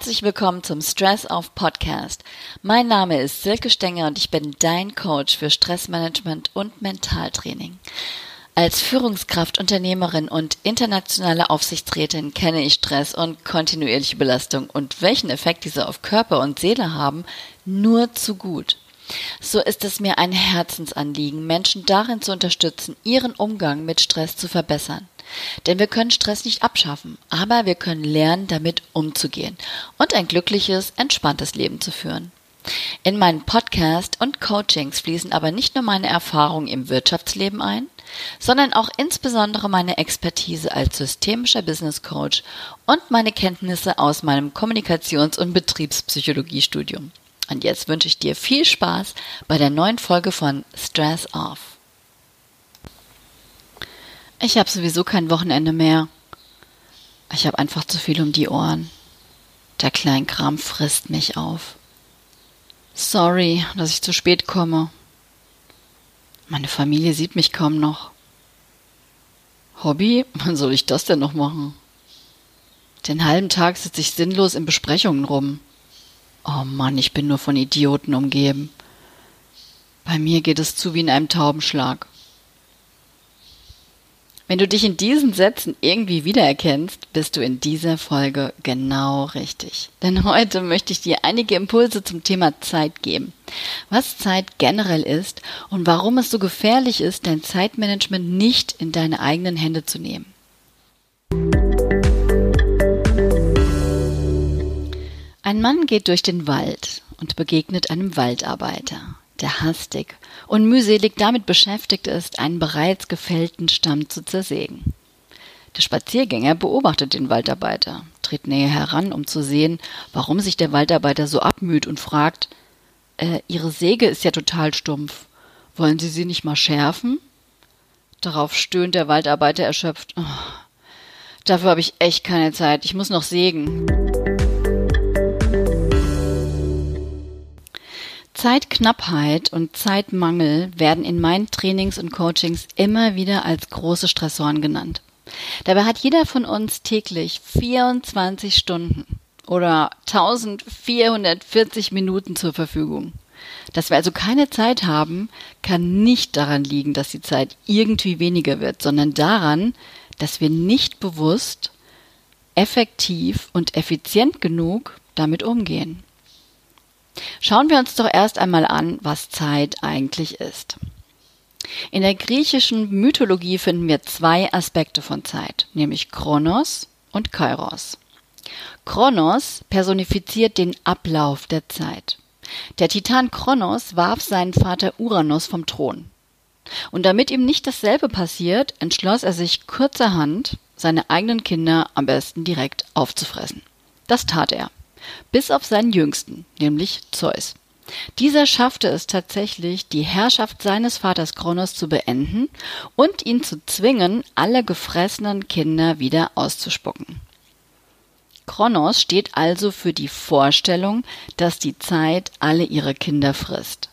Herzlich willkommen zum Stress Off Podcast. Mein Name ist Silke Stenger und ich bin dein Coach für Stressmanagement und Mentaltraining. Als Führungskraft, Unternehmerin und internationale Aufsichtsrätin kenne ich Stress und kontinuierliche Belastung und welchen Effekt diese auf Körper und Seele haben, nur zu gut. So ist es mir ein Herzensanliegen, Menschen darin zu unterstützen, ihren Umgang mit Stress zu verbessern. Denn wir können Stress nicht abschaffen, aber wir können lernen, damit umzugehen und ein glückliches, entspanntes Leben zu führen. In meinen Podcast und Coachings fließen aber nicht nur meine Erfahrungen im Wirtschaftsleben ein, sondern auch insbesondere meine Expertise als systemischer Business Coach und meine Kenntnisse aus meinem Kommunikations- und Betriebspsychologiestudium. Und jetzt wünsche ich dir viel Spaß bei der neuen Folge von Stress Off. Ich habe sowieso kein Wochenende mehr. Ich habe einfach zu viel um die Ohren. Der Kleinkram frisst mich auf. Sorry, dass ich zu spät komme. Meine Familie sieht mich kaum noch. Hobby? Wann soll ich das denn noch machen? Den halben Tag sitze ich sinnlos in Besprechungen rum. Oh Mann, ich bin nur von Idioten umgeben. Bei mir geht es zu wie in einem Taubenschlag. Wenn du dich in diesen Sätzen irgendwie wiedererkennst, bist du in dieser Folge genau richtig. Denn heute möchte ich dir einige Impulse zum Thema Zeit geben. Was Zeit generell ist und warum es so gefährlich ist, dein Zeitmanagement nicht in deine eigenen Hände zu nehmen. Ein Mann geht durch den Wald und begegnet einem Waldarbeiter der hastig und mühselig damit beschäftigt ist, einen bereits gefällten Stamm zu zersägen. Der Spaziergänger beobachtet den Waldarbeiter, tritt näher heran, um zu sehen, warum sich der Waldarbeiter so abmüht und fragt, äh, Ihre Säge ist ja total stumpf. Wollen Sie sie nicht mal schärfen? Darauf stöhnt der Waldarbeiter erschöpft. Oh, dafür habe ich echt keine Zeit. Ich muss noch sägen. Zeitknappheit und Zeitmangel werden in meinen Trainings und Coachings immer wieder als große Stressoren genannt. Dabei hat jeder von uns täglich 24 Stunden oder 1440 Minuten zur Verfügung. Dass wir also keine Zeit haben, kann nicht daran liegen, dass die Zeit irgendwie weniger wird, sondern daran, dass wir nicht bewusst, effektiv und effizient genug damit umgehen. Schauen wir uns doch erst einmal an, was Zeit eigentlich ist. In der griechischen Mythologie finden wir zwei Aspekte von Zeit, nämlich Chronos und Kairos. Chronos personifiziert den Ablauf der Zeit. Der Titan Chronos warf seinen Vater Uranus vom Thron. Und damit ihm nicht dasselbe passiert, entschloss er sich kurzerhand, seine eigenen Kinder am besten direkt aufzufressen. Das tat er bis auf seinen jüngsten, nämlich Zeus. Dieser schaffte es tatsächlich, die Herrschaft seines Vaters Kronos zu beenden und ihn zu zwingen, alle gefressenen Kinder wieder auszuspucken. Kronos steht also für die Vorstellung, dass die Zeit alle ihre Kinder frisst.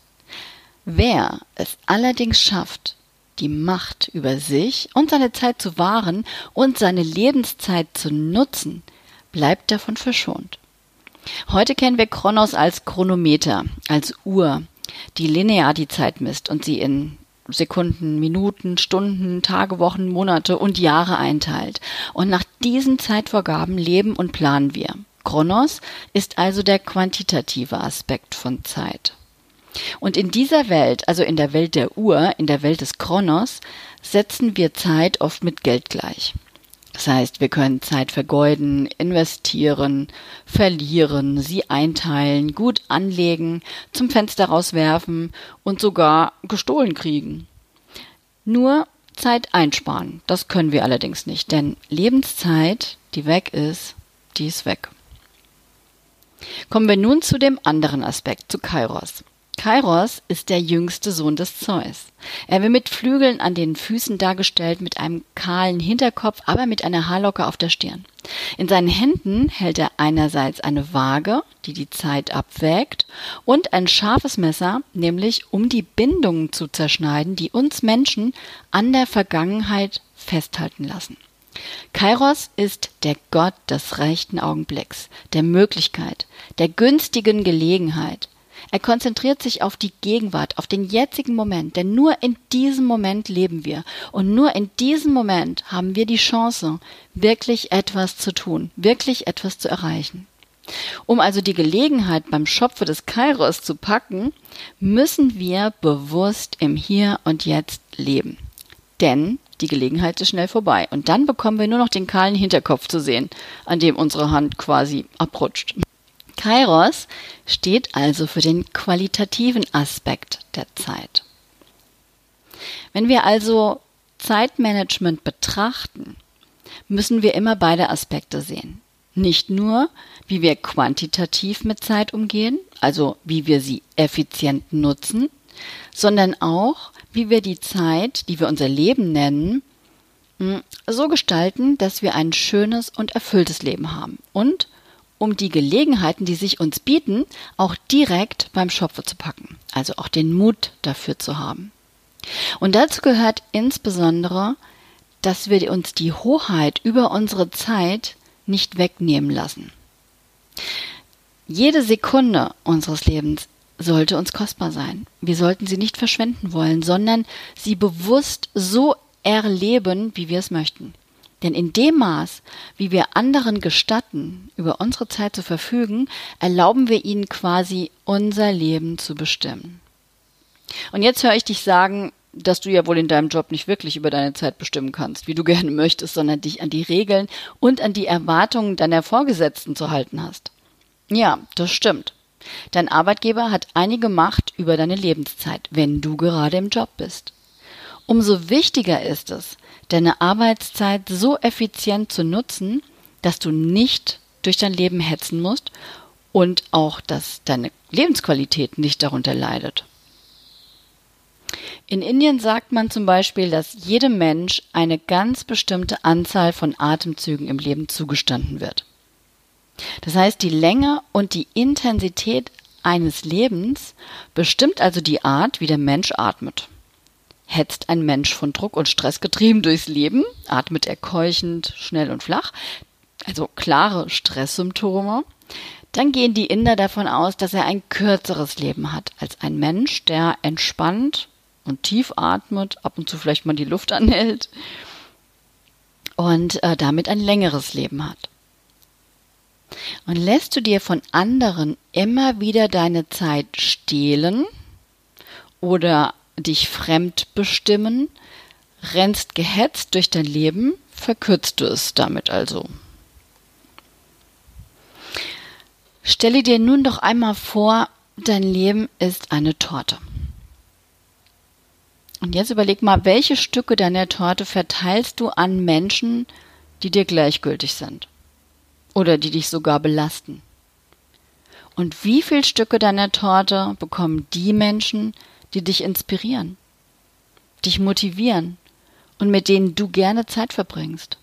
Wer es allerdings schafft, die Macht über sich und seine Zeit zu wahren und seine Lebenszeit zu nutzen, bleibt davon verschont. Heute kennen wir Kronos als Chronometer, als Uhr, die linear die Zeit misst und sie in Sekunden, Minuten, Stunden, Tage, Wochen, Monate und Jahre einteilt. Und nach diesen Zeitvorgaben leben und planen wir. Kronos ist also der quantitative Aspekt von Zeit. Und in dieser Welt, also in der Welt der Uhr, in der Welt des Kronos, setzen wir Zeit oft mit Geld gleich. Das heißt, wir können Zeit vergeuden, investieren, verlieren, sie einteilen, gut anlegen, zum Fenster rauswerfen und sogar gestohlen kriegen. Nur Zeit einsparen, das können wir allerdings nicht, denn Lebenszeit, die weg ist, die ist weg. Kommen wir nun zu dem anderen Aspekt, zu Kairos. Kairos ist der jüngste Sohn des Zeus. Er wird mit Flügeln an den Füßen dargestellt, mit einem kahlen Hinterkopf, aber mit einer Haarlocke auf der Stirn. In seinen Händen hält er einerseits eine Waage, die die Zeit abwägt, und ein scharfes Messer, nämlich um die Bindungen zu zerschneiden, die uns Menschen an der Vergangenheit festhalten lassen. Kairos ist der Gott des rechten Augenblicks, der Möglichkeit, der günstigen Gelegenheit. Er konzentriert sich auf die Gegenwart, auf den jetzigen Moment, denn nur in diesem Moment leben wir und nur in diesem Moment haben wir die Chance, wirklich etwas zu tun, wirklich etwas zu erreichen. Um also die Gelegenheit beim Schopfe des Kairos zu packen, müssen wir bewusst im Hier und Jetzt leben. Denn die Gelegenheit ist schnell vorbei. Und dann bekommen wir nur noch den kahlen Hinterkopf zu sehen, an dem unsere Hand quasi abrutscht. Kairos steht also für den qualitativen Aspekt der Zeit. Wenn wir also Zeitmanagement betrachten, müssen wir immer beide Aspekte sehen. Nicht nur, wie wir quantitativ mit Zeit umgehen, also wie wir sie effizient nutzen, sondern auch, wie wir die Zeit, die wir unser Leben nennen, hm, so gestalten, dass wir ein schönes und erfülltes Leben haben und um die Gelegenheiten, die sich uns bieten, auch direkt beim Schopfe zu packen, also auch den Mut dafür zu haben. Und dazu gehört insbesondere, dass wir uns die Hoheit über unsere Zeit nicht wegnehmen lassen. Jede Sekunde unseres Lebens sollte uns kostbar sein. Wir sollten sie nicht verschwenden wollen, sondern sie bewusst so erleben, wie wir es möchten. Denn in dem Maß, wie wir anderen gestatten, über unsere Zeit zu verfügen, erlauben wir ihnen quasi unser Leben zu bestimmen. Und jetzt höre ich dich sagen, dass du ja wohl in deinem Job nicht wirklich über deine Zeit bestimmen kannst, wie du gerne möchtest, sondern dich an die Regeln und an die Erwartungen deiner Vorgesetzten zu halten hast. Ja, das stimmt. Dein Arbeitgeber hat einige Macht über deine Lebenszeit, wenn du gerade im Job bist. Umso wichtiger ist es, deine Arbeitszeit so effizient zu nutzen, dass du nicht durch dein Leben hetzen musst und auch, dass deine Lebensqualität nicht darunter leidet. In Indien sagt man zum Beispiel, dass jedem Mensch eine ganz bestimmte Anzahl von Atemzügen im Leben zugestanden wird. Das heißt, die Länge und die Intensität eines Lebens bestimmt also die Art, wie der Mensch atmet. Hetzt ein Mensch von Druck und Stress getrieben durchs Leben, atmet er keuchend, schnell und flach, also klare Stresssymptome, dann gehen die Inder davon aus, dass er ein kürzeres Leben hat als ein Mensch, der entspannt und tief atmet, ab und zu vielleicht mal die Luft anhält und äh, damit ein längeres Leben hat. Und lässt du dir von anderen immer wieder deine Zeit stehlen oder dich fremd bestimmen, rennst gehetzt durch dein Leben, verkürzt du es damit also. Stelle dir nun doch einmal vor, dein Leben ist eine Torte. Und jetzt überleg mal, welche Stücke deiner Torte verteilst du an Menschen, die dir gleichgültig sind oder die dich sogar belasten? Und wie viele Stücke deiner Torte bekommen die Menschen, die dich inspirieren, dich motivieren und mit denen du gerne Zeit verbringst?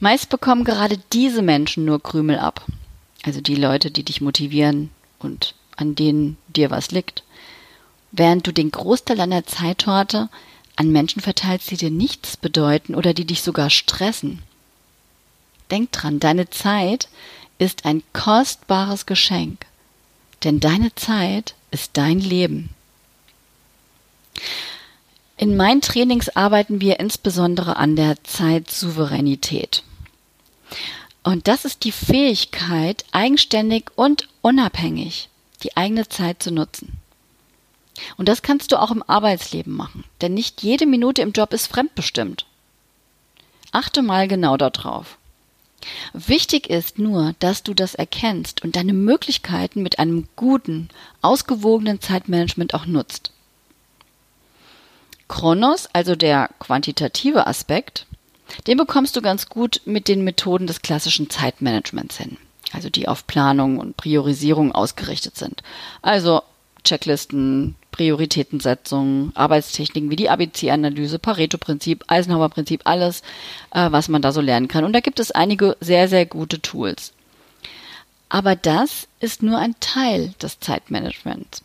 Meist bekommen gerade diese Menschen nur Krümel ab, also die Leute, die dich motivieren und an denen dir was liegt während du den Großteil deiner Zeitorte an Menschen verteilst, die dir nichts bedeuten oder die dich sogar stressen. Denk dran, deine Zeit ist ein kostbares Geschenk, denn deine Zeit ist dein Leben. In meinen Trainings arbeiten wir insbesondere an der Zeitsouveränität. Und das ist die Fähigkeit, eigenständig und unabhängig die eigene Zeit zu nutzen. Und das kannst du auch im Arbeitsleben machen, denn nicht jede Minute im Job ist fremdbestimmt. Achte mal genau darauf. Wichtig ist nur, dass du das erkennst und deine Möglichkeiten mit einem guten, ausgewogenen Zeitmanagement auch nutzt. Kronos, also der quantitative Aspekt, den bekommst du ganz gut mit den Methoden des klassischen Zeitmanagements hin, also die auf Planung und Priorisierung ausgerichtet sind. Also Checklisten, Prioritätensetzung, Arbeitstechniken wie die ABC-Analyse, Pareto-Prinzip, Eisenhower-Prinzip, alles, äh, was man da so lernen kann. Und da gibt es einige sehr, sehr gute Tools. Aber das ist nur ein Teil des Zeitmanagements.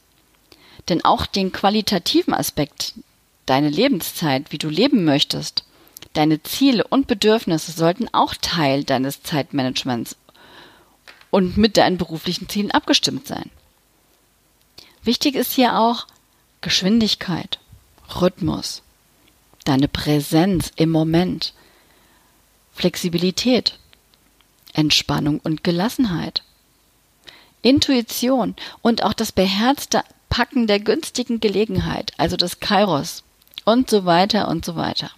Denn auch den qualitativen Aspekt, deine Lebenszeit, wie du leben möchtest, Deine Ziele und Bedürfnisse sollten auch Teil deines Zeitmanagements und mit deinen beruflichen Zielen abgestimmt sein. Wichtig ist hier auch Geschwindigkeit, Rhythmus, deine Präsenz im Moment, Flexibilität, Entspannung und Gelassenheit, Intuition und auch das beherzte Packen der günstigen Gelegenheit, also des Kairos und so weiter und so weiter.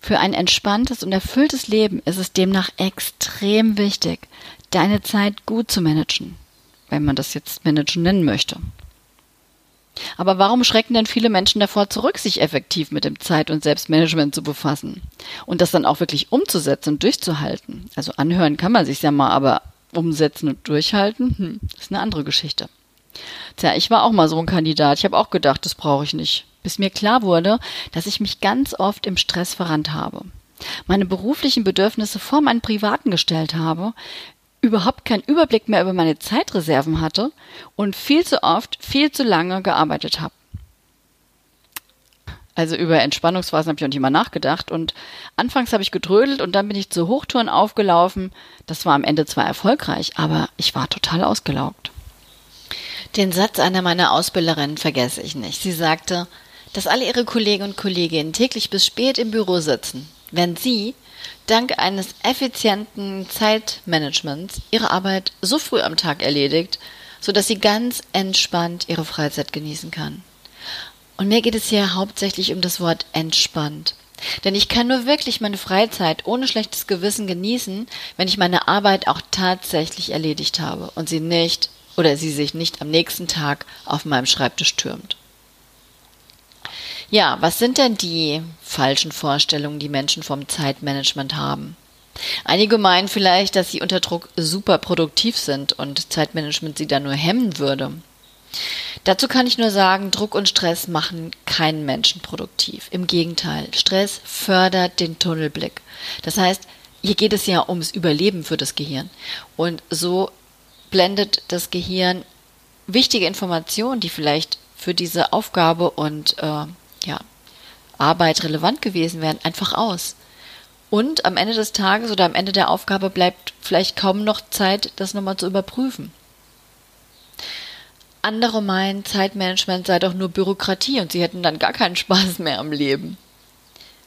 Für ein entspanntes und erfülltes Leben ist es demnach extrem wichtig, deine Zeit gut zu managen, wenn man das jetzt managen nennen möchte. Aber warum schrecken denn viele Menschen davor zurück, sich effektiv mit dem Zeit- und Selbstmanagement zu befassen und das dann auch wirklich umzusetzen und durchzuhalten? Also anhören kann man sich ja mal, aber umsetzen und durchhalten, hm, ist eine andere Geschichte. Tja, ich war auch mal so ein Kandidat. Ich habe auch gedacht, das brauche ich nicht. Bis mir klar wurde, dass ich mich ganz oft im Stress verrannt habe. Meine beruflichen Bedürfnisse vor meinen privaten gestellt habe, überhaupt keinen Überblick mehr über meine Zeitreserven hatte und viel zu oft, viel zu lange gearbeitet habe. Also über Entspannungsphasen habe ich auch nicht immer nachgedacht. Und anfangs habe ich getrödelt und dann bin ich zu Hochtouren aufgelaufen. Das war am Ende zwar erfolgreich, aber ich war total ausgelaugt. Den Satz einer meiner Ausbilderinnen vergesse ich nicht. Sie sagte, dass alle ihre Kollegen und Kolleginnen täglich bis spät im Büro sitzen, wenn sie dank eines effizienten Zeitmanagements ihre Arbeit so früh am Tag erledigt, sodass sie ganz entspannt ihre Freizeit genießen kann. Und mir geht es hier hauptsächlich um das Wort entspannt. Denn ich kann nur wirklich meine Freizeit ohne schlechtes Gewissen genießen, wenn ich meine Arbeit auch tatsächlich erledigt habe und sie nicht oder sie sich nicht am nächsten Tag auf meinem Schreibtisch türmt. Ja, was sind denn die falschen Vorstellungen, die Menschen vom Zeitmanagement haben? Einige meinen vielleicht, dass sie unter Druck super produktiv sind und Zeitmanagement sie da nur hemmen würde. Dazu kann ich nur sagen, Druck und Stress machen keinen Menschen produktiv. Im Gegenteil, Stress fördert den Tunnelblick. Das heißt, hier geht es ja ums Überleben für das Gehirn. Und so blendet das Gehirn wichtige Informationen, die vielleicht für diese Aufgabe und äh, ja, Arbeit relevant gewesen wären, einfach aus. Und am Ende des Tages oder am Ende der Aufgabe bleibt vielleicht kaum noch Zeit, das nochmal zu überprüfen. Andere meinen, Zeitmanagement sei doch nur Bürokratie und sie hätten dann gar keinen Spaß mehr am Leben.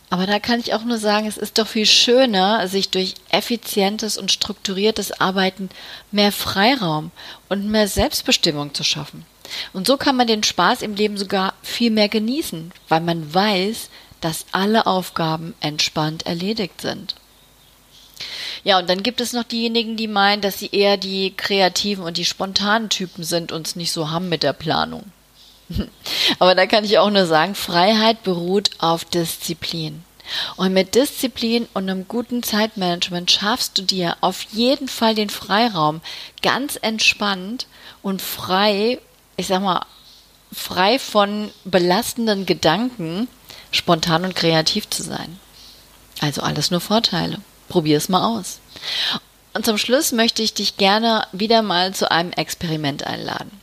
Aber da kann ich auch nur sagen, es ist doch viel schöner, sich durch effizientes und strukturiertes Arbeiten mehr Freiraum und mehr Selbstbestimmung zu schaffen. Und so kann man den Spaß im Leben sogar viel mehr genießen, weil man weiß, dass alle Aufgaben entspannt erledigt sind. Ja, und dann gibt es noch diejenigen, die meinen, dass sie eher die kreativen und die spontanen Typen sind und es nicht so haben mit der Planung. Aber da kann ich auch nur sagen, Freiheit beruht auf Disziplin. Und mit Disziplin und einem guten Zeitmanagement schaffst du dir auf jeden Fall den Freiraum, ganz entspannt und frei, ich sag mal, frei von belastenden Gedanken, spontan und kreativ zu sein. Also alles nur Vorteile. Probier es mal aus. Und zum Schluss möchte ich dich gerne wieder mal zu einem Experiment einladen.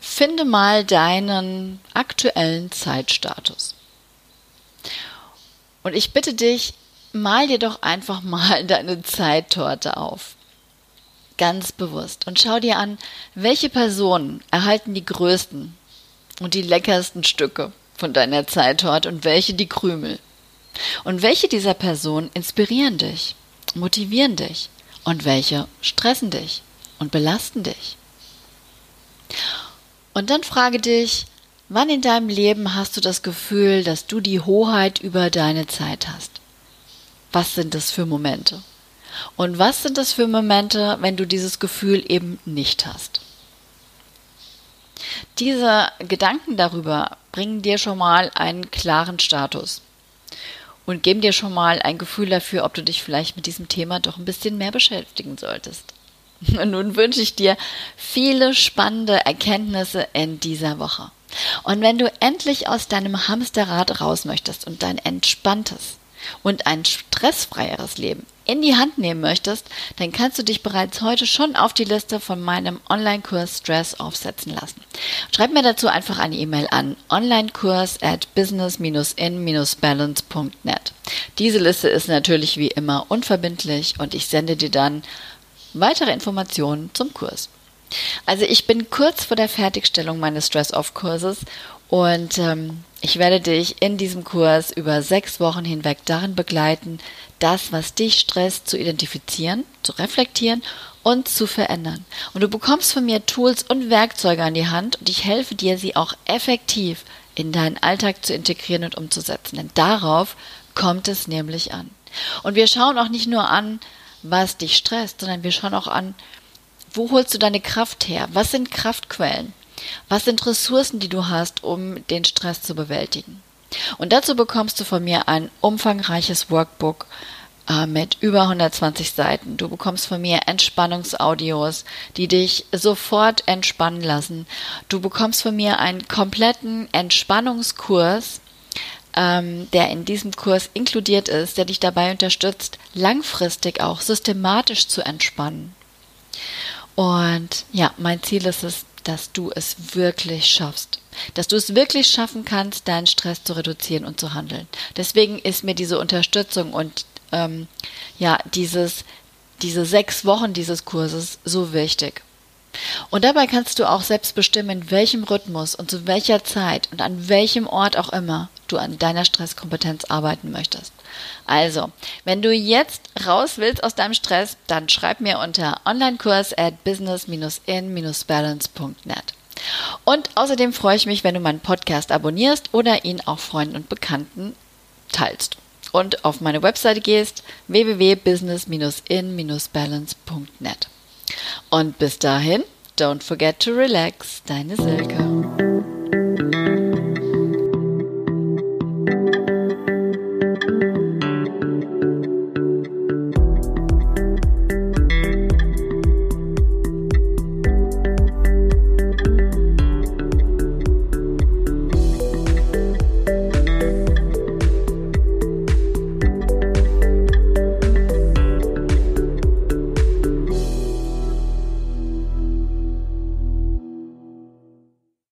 Finde mal deinen aktuellen Zeitstatus. Und ich bitte dich, mal dir doch einfach mal deine Zeittorte auf. Ganz bewusst. Und schau dir an, welche Personen erhalten die größten und die leckersten Stücke von deiner Zeittorte und welche die Krümel. Und welche dieser Personen inspirieren dich, motivieren dich und welche stressen dich und belasten dich? Und dann frage dich, wann in deinem Leben hast du das Gefühl, dass du die Hoheit über deine Zeit hast? Was sind das für Momente? Und was sind das für Momente, wenn du dieses Gefühl eben nicht hast? Diese Gedanken darüber bringen dir schon mal einen klaren Status und geben dir schon mal ein Gefühl dafür, ob du dich vielleicht mit diesem Thema doch ein bisschen mehr beschäftigen solltest. Und nun wünsche ich dir viele spannende Erkenntnisse in dieser Woche. Und wenn du endlich aus deinem Hamsterrad raus möchtest und dein entspanntes und ein stressfreieres Leben in die Hand nehmen möchtest, dann kannst du dich bereits heute schon auf die Liste von meinem Online-Kurs Stress aufsetzen lassen. Schreib mir dazu einfach eine E-Mail an onlinekurs at business-in-balance.net. Diese Liste ist natürlich wie immer unverbindlich und ich sende dir dann weitere Informationen zum Kurs. Also ich bin kurz vor der Fertigstellung meines Stress-Off-Kurses und ähm, ich werde dich in diesem Kurs über sechs Wochen hinweg darin begleiten, das, was dich stresst, zu identifizieren, zu reflektieren und zu verändern. Und du bekommst von mir Tools und Werkzeuge an die Hand und ich helfe dir, sie auch effektiv in deinen Alltag zu integrieren und umzusetzen. Denn darauf kommt es nämlich an. Und wir schauen auch nicht nur an, was dich stresst, sondern wir schauen auch an, wo holst du deine Kraft her? Was sind Kraftquellen? Was sind Ressourcen, die du hast, um den Stress zu bewältigen? Und dazu bekommst du von mir ein umfangreiches Workbook äh, mit über 120 Seiten. Du bekommst von mir Entspannungsaudios, die dich sofort entspannen lassen. Du bekommst von mir einen kompletten Entspannungskurs, ähm, der in diesem Kurs inkludiert ist, der dich dabei unterstützt, langfristig auch systematisch zu entspannen. Und ja, mein Ziel ist es, dass du es wirklich schaffst. Dass du es wirklich schaffen kannst, deinen Stress zu reduzieren und zu handeln. Deswegen ist mir diese Unterstützung und ähm, ja, dieses, diese sechs Wochen dieses Kurses so wichtig. Und dabei kannst du auch selbst bestimmen, in welchem Rhythmus und zu welcher Zeit und an welchem Ort auch immer du an deiner Stresskompetenz arbeiten möchtest. Also, wenn du jetzt raus willst aus deinem Stress, dann schreib mir unter onlinekurs at business-in-balance.net. Und außerdem freue ich mich, wenn du meinen Podcast abonnierst oder ihn auch Freunden und Bekannten teilst. Und auf meine Webseite gehst www.business-in-balance.net. Und bis dahin, don't forget to relax, deine Silke.